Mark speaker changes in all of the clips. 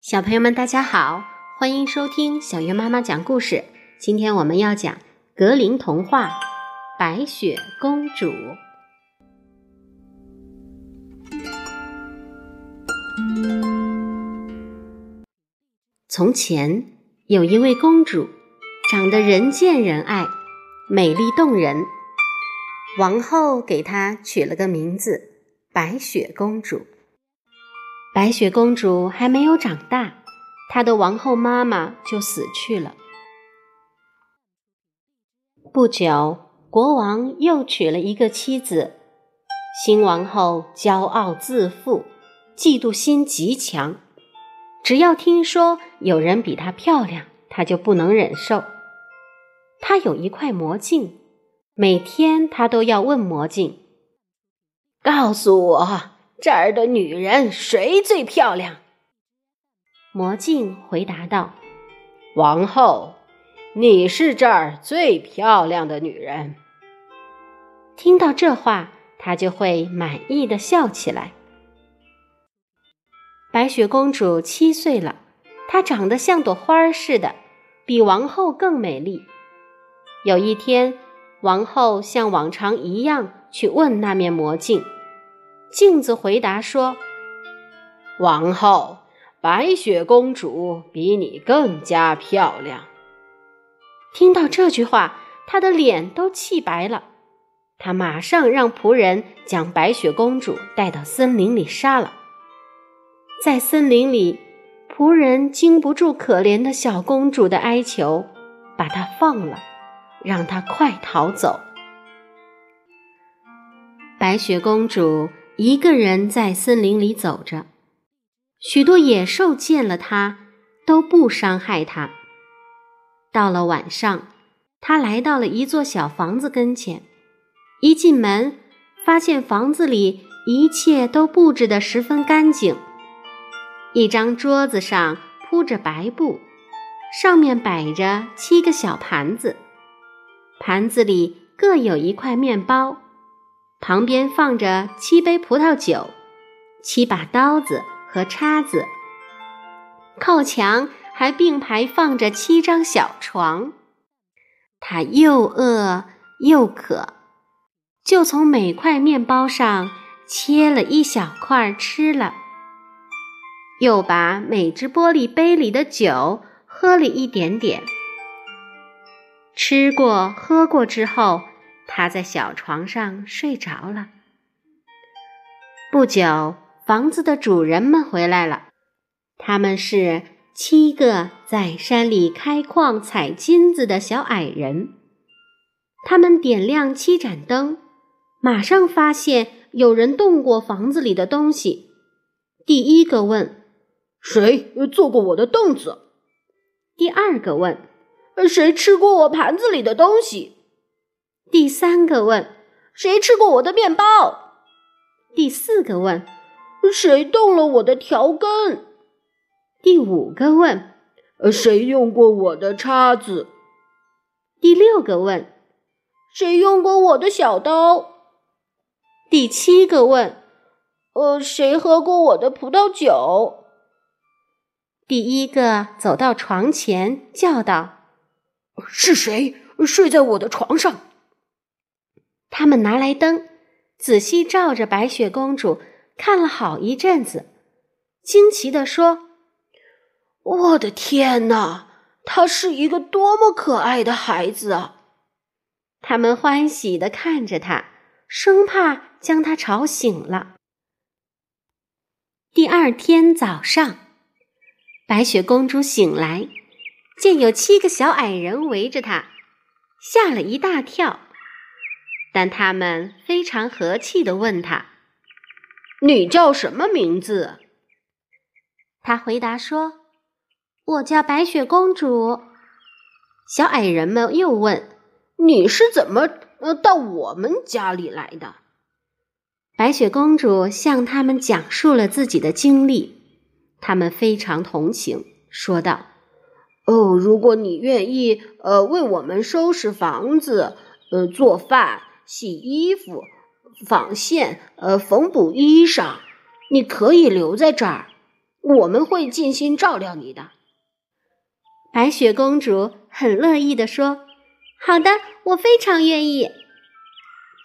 Speaker 1: 小朋友们，大家好，欢迎收听小月妈妈讲故事。今天我们要讲格林童话《白雪公主》。从前有一位公主，长得人见人爱，美丽动人。王后给她取了个名字——白雪公主。白雪公主还没有长大，她的王后妈妈就死去了。不久，国王又娶了一个妻子。新王后骄傲自负，嫉妒心极强。只要听说有人比她漂亮，她就不能忍受。她有一块魔镜，每天她都要问魔镜：“告诉我，这儿的女人谁最漂亮？”魔镜回答道：“
Speaker 2: 王后，你是这儿最漂亮的女人。”
Speaker 1: 听到这话，她就会满意的笑起来。白雪公主七岁了，她长得像朵花似的，比王后更美丽。有一天，王后像往常一样去问那面魔镜，镜子回答说：“
Speaker 2: 王后，白雪公主比你更加漂亮。”
Speaker 1: 听到这句话，她的脸都气白了。她马上让仆人将白雪公主带到森林里杀了。在森林里，仆人经不住可怜的小公主的哀求，把她放了，让她快逃走。白雪公主一个人在森林里走着，许多野兽见了他都不伤害他。到了晚上，他来到了一座小房子跟前，一进门，发现房子里一切都布置得十分干净。一张桌子上铺着白布，上面摆着七个小盘子，盘子里各有一块面包，旁边放着七杯葡萄酒，七把刀子和叉子，靠墙还并排放着七张小床。他又饿又渴，就从每块面包上切了一小块吃了。又把每只玻璃杯里的酒喝了一点点。吃过喝过之后，他在小床上睡着了。不久，房子的主人们回来了，他们是七个在山里开矿采金子的小矮人。他们点亮七盏灯，马上发现有人动过房子里的东西。第一个问。
Speaker 3: 谁坐过我的凳子？
Speaker 1: 第二个问：“
Speaker 3: 谁吃过我盘子里的东西？”
Speaker 1: 第三个问：“
Speaker 3: 谁吃过我的面包？”
Speaker 1: 第四个问：“
Speaker 3: 谁动了我的调羹？”
Speaker 1: 第五个问：“
Speaker 3: 谁用过我的叉子？”
Speaker 1: 第六个问：“
Speaker 3: 谁用过我的小刀？”
Speaker 1: 第七个问：“
Speaker 3: 呃，谁喝过我的葡萄酒？”
Speaker 1: 第一个走到床前，叫道：“
Speaker 3: 是谁睡在我的床上？”
Speaker 1: 他们拿来灯，仔细照着白雪公主看了好一阵子，惊奇地说：“
Speaker 3: 我的天哪，她是一个多么可爱的孩子啊！”
Speaker 1: 他们欢喜地看着她，生怕将她吵醒了。第二天早上。白雪公主醒来，见有七个小矮人围着她，吓了一大跳。但他们非常和气地问他：“
Speaker 2: 你叫什么名字？”
Speaker 1: 他回答说：“我叫白雪公主。”小矮人们又问：“
Speaker 2: 你是怎么呃到我们家里来的？”
Speaker 1: 白雪公主向他们讲述了自己的经历。他们非常同情，说道：“
Speaker 2: 哦，如果你愿意，呃，为我们收拾房子，呃，做饭、洗衣服、纺线、呃，缝补衣裳，
Speaker 3: 你可以留在这儿，我们会尽心照料你的。”
Speaker 1: 白雪公主很乐意地说：“好的，我非常愿意。”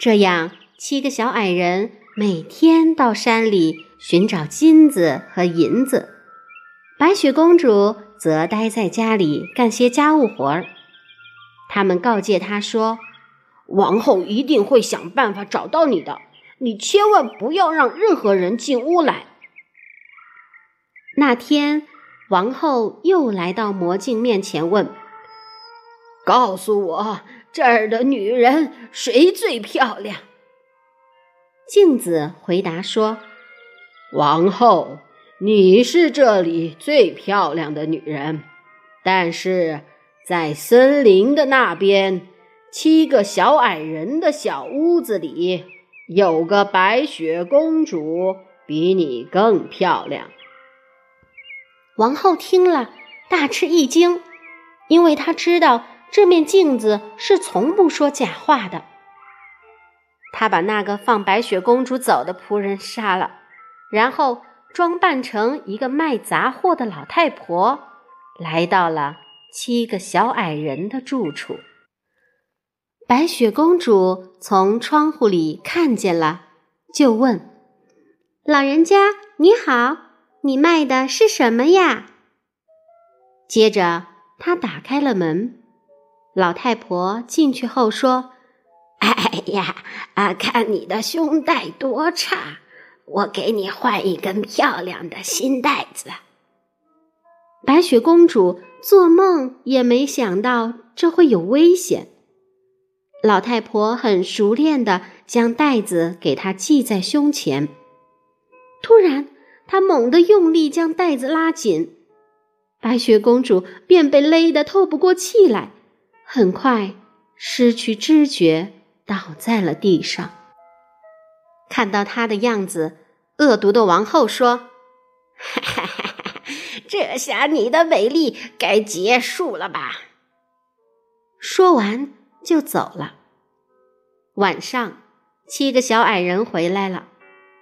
Speaker 1: 这样，七个小矮人每天到山里寻找金子和银子，白雪公主则待在家里干些家务活儿。他们告诫她说：“
Speaker 3: 王后一定会想办法找到你的，你千万不要让任何人进屋来。”
Speaker 1: 那天，王后又来到魔镜面前问：“
Speaker 3: 告诉我。”这儿的女人谁最漂亮？
Speaker 1: 镜子回答说：“
Speaker 2: 王后，你是这里最漂亮的女人，但是在森林的那边，七个小矮人的小屋子里，有个白雪公主比你更漂亮。”
Speaker 1: 王后听了，大吃一惊，因为她知道。这面镜子是从不说假话的。她把那个放白雪公主走的仆人杀了，然后装扮成一个卖杂货的老太婆，来到了七个小矮人的住处。白雪公主从窗户里看见了，就问：“老人家你好，你卖的是什么呀？”接着，她打开了门。老太婆进去后说：“
Speaker 3: 哎呀，啊，看你的胸带多差，我给你换一根漂亮的新带子。”
Speaker 1: 白雪公主做梦也没想到这会有危险。老太婆很熟练地将袋子给她系在胸前。突然，她猛地用力将袋子拉紧，白雪公主便被勒得透不过气来。很快失去知觉，倒在了地上。看到他的样子，恶毒的王后说：“
Speaker 3: 哈哈哈哈这下你的美丽该结束了吧？”
Speaker 1: 说完就走了。晚上，七个小矮人回来了，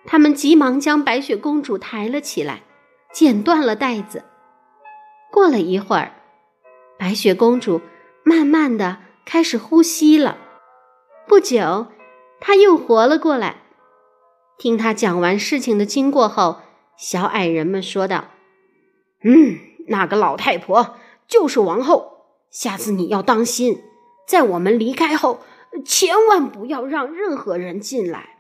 Speaker 1: 他们急忙将白雪公主抬了起来，剪断了带子。过了一会儿，白雪公主。慢慢的开始呼吸了，不久，她又活了过来。听她讲完事情的经过后，小矮人们说道：“
Speaker 3: 嗯，那个老太婆就是王后。下次你要当心，在我们离开后，千万不要让任何人进来。”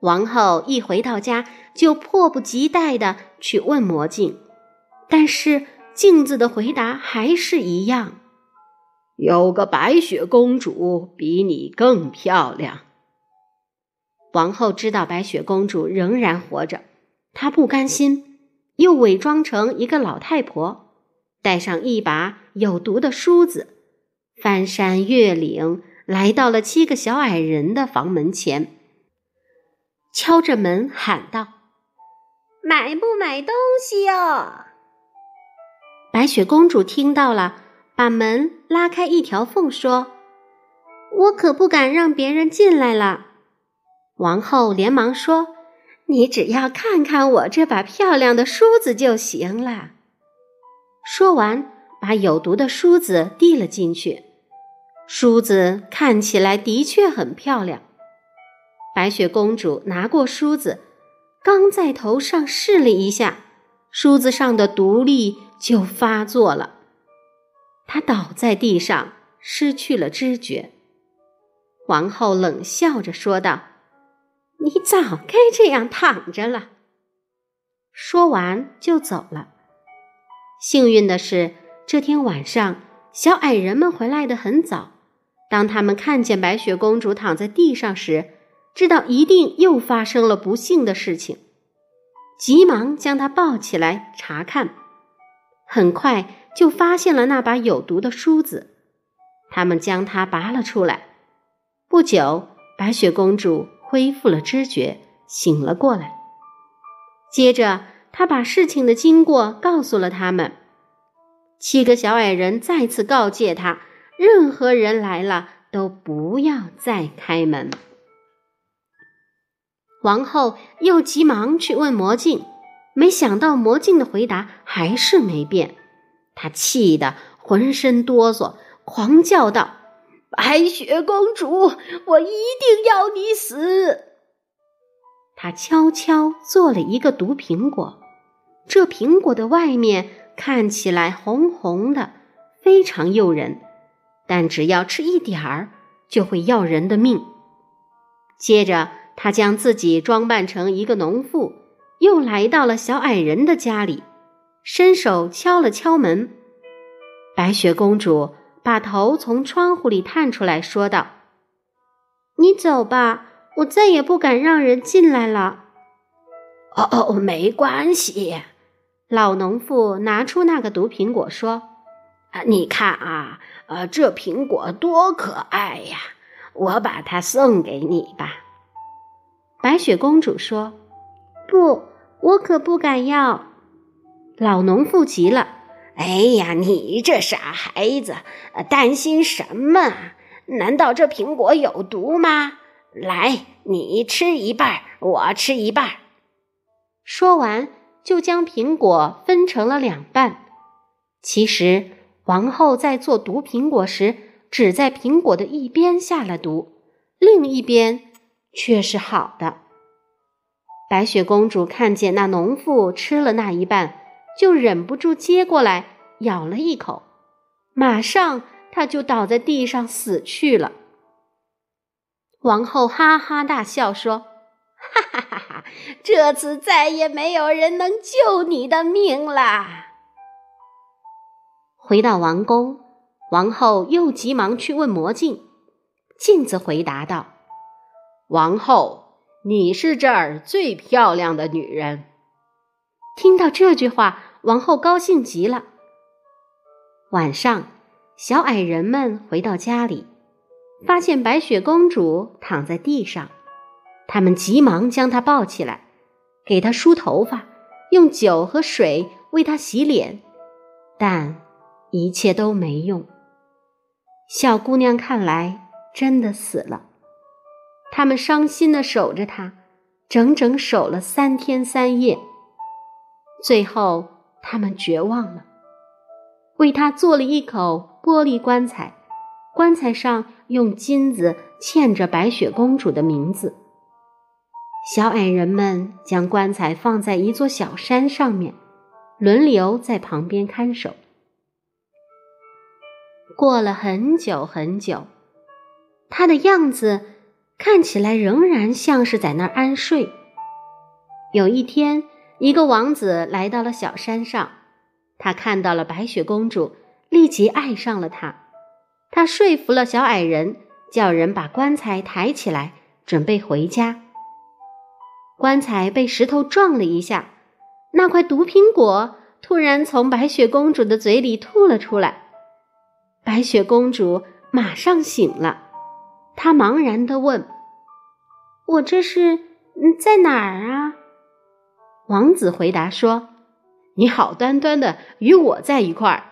Speaker 1: 王后一回到家，就迫不及待的去问魔镜，但是。镜子的回答还是一样：“
Speaker 2: 有个白雪公主比你更漂亮。”
Speaker 1: 王后知道白雪公主仍然活着，她不甘心，又伪装成一个老太婆，带上一把有毒的梳子，翻山越岭，来到了七个小矮人的房门前，敲着门喊道：“
Speaker 3: 买不买东西哟？”
Speaker 1: 白雪公主听到了，把门拉开一条缝，说：“我可不敢让别人进来了。”王后连忙说：“你只要看看我这把漂亮的梳子就行了。”说完，把有毒的梳子递了进去。梳子看起来的确很漂亮。白雪公主拿过梳子，刚在头上试了一下，梳子上的毒力。就发作了，他倒在地上，失去了知觉。王后冷笑着说道：“你早该这样躺着了。”说完就走了。幸运的是，这天晚上小矮人们回来的很早。当他们看见白雪公主躺在地上时，知道一定又发生了不幸的事情，急忙将她抱起来查看。很快就发现了那把有毒的梳子，他们将它拔了出来。不久，白雪公主恢复了知觉，醒了过来。接着，她把事情的经过告诉了他们。七个小矮人再次告诫他：任何人来了都不要再开门。王后又急忙去问魔镜，没想到魔镜的回答还是没变。她气得浑身哆嗦，狂叫道：“
Speaker 3: 白雪公主，我一定要你死！”
Speaker 1: 她悄悄做了一个毒苹果，这苹果的外面看起来红红的，非常诱人，但只要吃一点儿，就会要人的命。接着。他将自己装扮成一个农妇，又来到了小矮人的家里，伸手敲了敲门。白雪公主把头从窗户里探出来说道：“你走吧，我再也不敢让人进来了。”“
Speaker 3: 哦哦，没关系。”
Speaker 1: 老农妇拿出那个毒苹果说：“
Speaker 3: 啊，你看啊，呃，这苹果多可爱呀！我把它送给你吧。”
Speaker 1: 白雪公主说：“不，我可不敢要。”老农妇急了：“
Speaker 3: 哎呀，你这傻孩子，担心什么？难道这苹果有毒吗？来，你吃一半，我吃一半。”
Speaker 1: 说完，就将苹果分成了两半。其实，王后在做毒苹果时，只在苹果的一边下了毒，另一边。却是好的。白雪公主看见那农妇吃了那一半，就忍不住接过来咬了一口，马上她就倒在地上死去了。王后哈哈大笑说：“
Speaker 3: 哈哈哈！这次再也没有人能救你的命啦！”
Speaker 1: 回到王宫，王后又急忙去问魔镜，镜子回答道。
Speaker 2: 王后，你是这儿最漂亮的女人。
Speaker 1: 听到这句话，王后高兴极了。晚上，小矮人们回到家里，发现白雪公主躺在地上，他们急忙将她抱起来，给她梳头发，用酒和水为她洗脸，但一切都没用。小姑娘看来真的死了。他们伤心的守着她，整整守了三天三夜。最后，他们绝望了，为他做了一口玻璃棺材，棺材上用金子嵌着白雪公主的名字。小矮人们将棺材放在一座小山上面，轮流在旁边看守。过了很久很久，他的样子。看起来仍然像是在那儿安睡。有一天，一个王子来到了小山上，他看到了白雪公主，立即爱上了她。他说服了小矮人，叫人把棺材抬起来，准备回家。棺材被石头撞了一下，那块毒苹果突然从白雪公主的嘴里吐了出来。白雪公主马上醒了。她茫然地问：“我这是在哪儿啊？”王子回答说：“
Speaker 2: 你好端端的与我在一块儿。”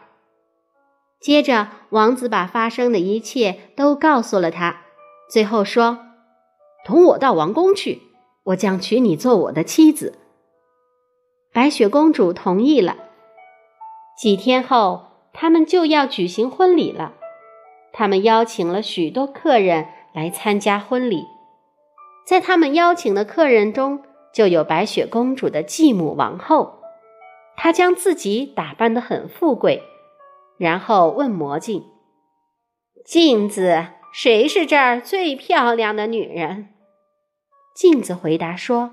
Speaker 1: 接着，王子把发生的一切都告诉了他，最后说：“
Speaker 2: 同我到王宫去，我将娶你做我的妻子。”
Speaker 1: 白雪公主同意了。几天后，他们就要举行婚礼了。他们邀请了许多客人来参加婚礼，在他们邀请的客人中，就有白雪公主的继母王后。她将自己打扮得很富贵，然后问魔镜：“镜子，谁是这儿最漂亮的女人？”镜子回答说：“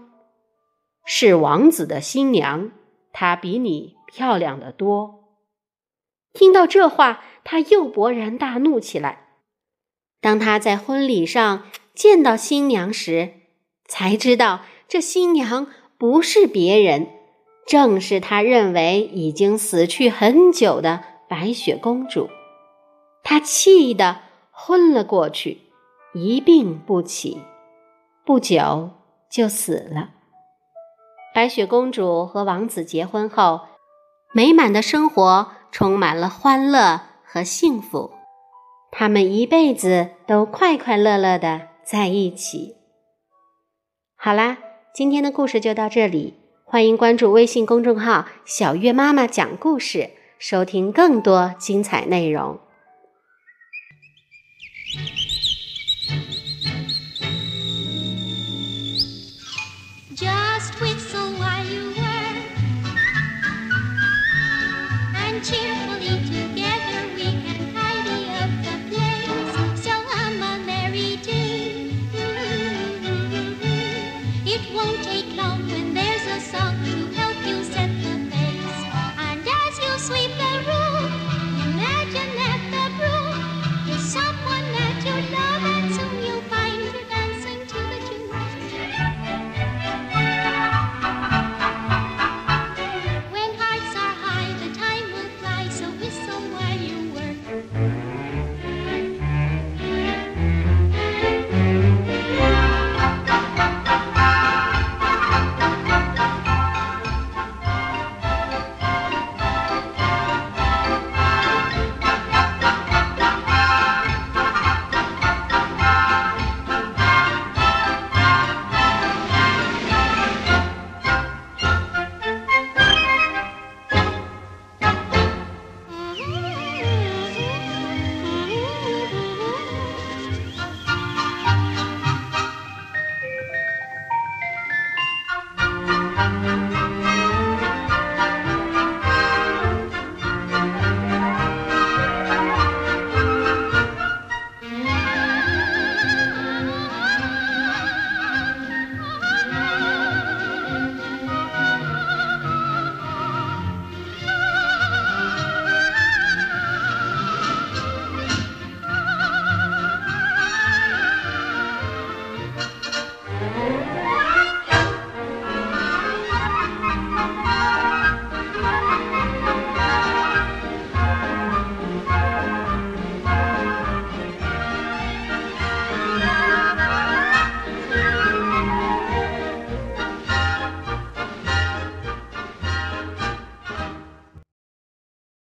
Speaker 2: 是王子的新娘，她比你漂亮的多。”
Speaker 1: 听到这话。他又勃然大怒起来。当他在婚礼上见到新娘时，才知道这新娘不是别人，正是他认为已经死去很久的白雪公主。他气得昏了过去，一病不起，不久就死了。白雪公主和王子结婚后，美满的生活充满了欢乐。和幸福，他们一辈子都快快乐乐的在一起。好啦，今天的故事就到这里，欢迎关注微信公众号“小月妈妈讲故事”，收听更多精彩内容。